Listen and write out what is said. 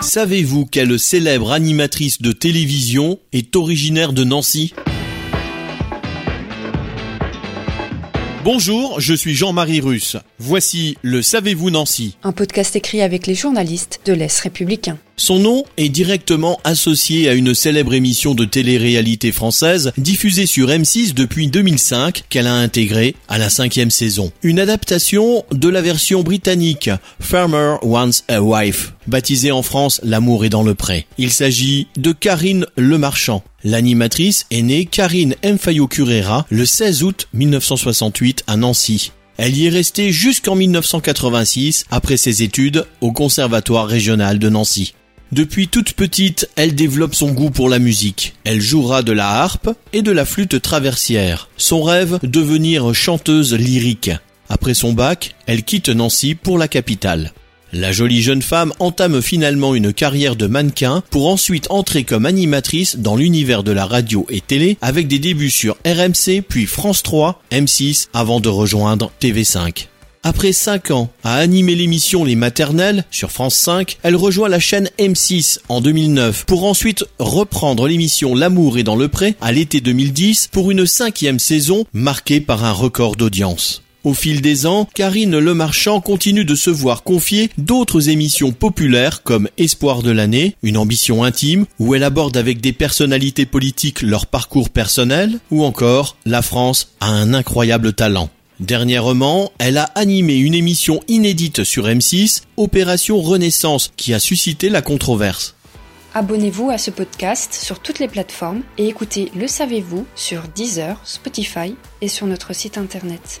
Savez-vous quelle célèbre animatrice de télévision est originaire de Nancy? Bonjour, je suis Jean-Marie Russe. Voici le Savez-vous Nancy Un podcast écrit avec les journalistes de l'Est républicain. Son nom est directement associé à une célèbre émission de télé-réalité française diffusée sur M6 depuis 2005 qu'elle a intégrée à la cinquième saison. Une adaptation de la version britannique Farmer Wants a Wife, baptisée en France L'amour est dans le pré. Il s'agit de Karine Lemarchand. L'animatrice est née Karine Mfayo Curera le 16 août 1968 à Nancy. Elle y est restée jusqu'en 1986 après ses études au Conservatoire régional de Nancy. Depuis toute petite, elle développe son goût pour la musique. Elle jouera de la harpe et de la flûte traversière. Son rêve, devenir chanteuse lyrique. Après son bac, elle quitte Nancy pour la capitale. La jolie jeune femme entame finalement une carrière de mannequin pour ensuite entrer comme animatrice dans l'univers de la radio et télé avec des débuts sur RMC puis France 3, M6 avant de rejoindre TV5. Après 5 ans à animer l'émission Les Maternelles sur France 5, elle rejoint la chaîne M6 en 2009 pour ensuite reprendre l'émission L'amour est dans le pré à l'été 2010 pour une cinquième saison marquée par un record d'audience. Au fil des ans, Karine Lemarchand continue de se voir confier d'autres émissions populaires comme Espoir de l'année, une ambition intime, où elle aborde avec des personnalités politiques leur parcours personnel, ou encore La France a un incroyable talent. Dernièrement, elle a animé une émission inédite sur M6, Opération Renaissance, qui a suscité la controverse. Abonnez-vous à ce podcast sur toutes les plateformes et écoutez Le Savez-vous sur Deezer, Spotify et sur notre site internet.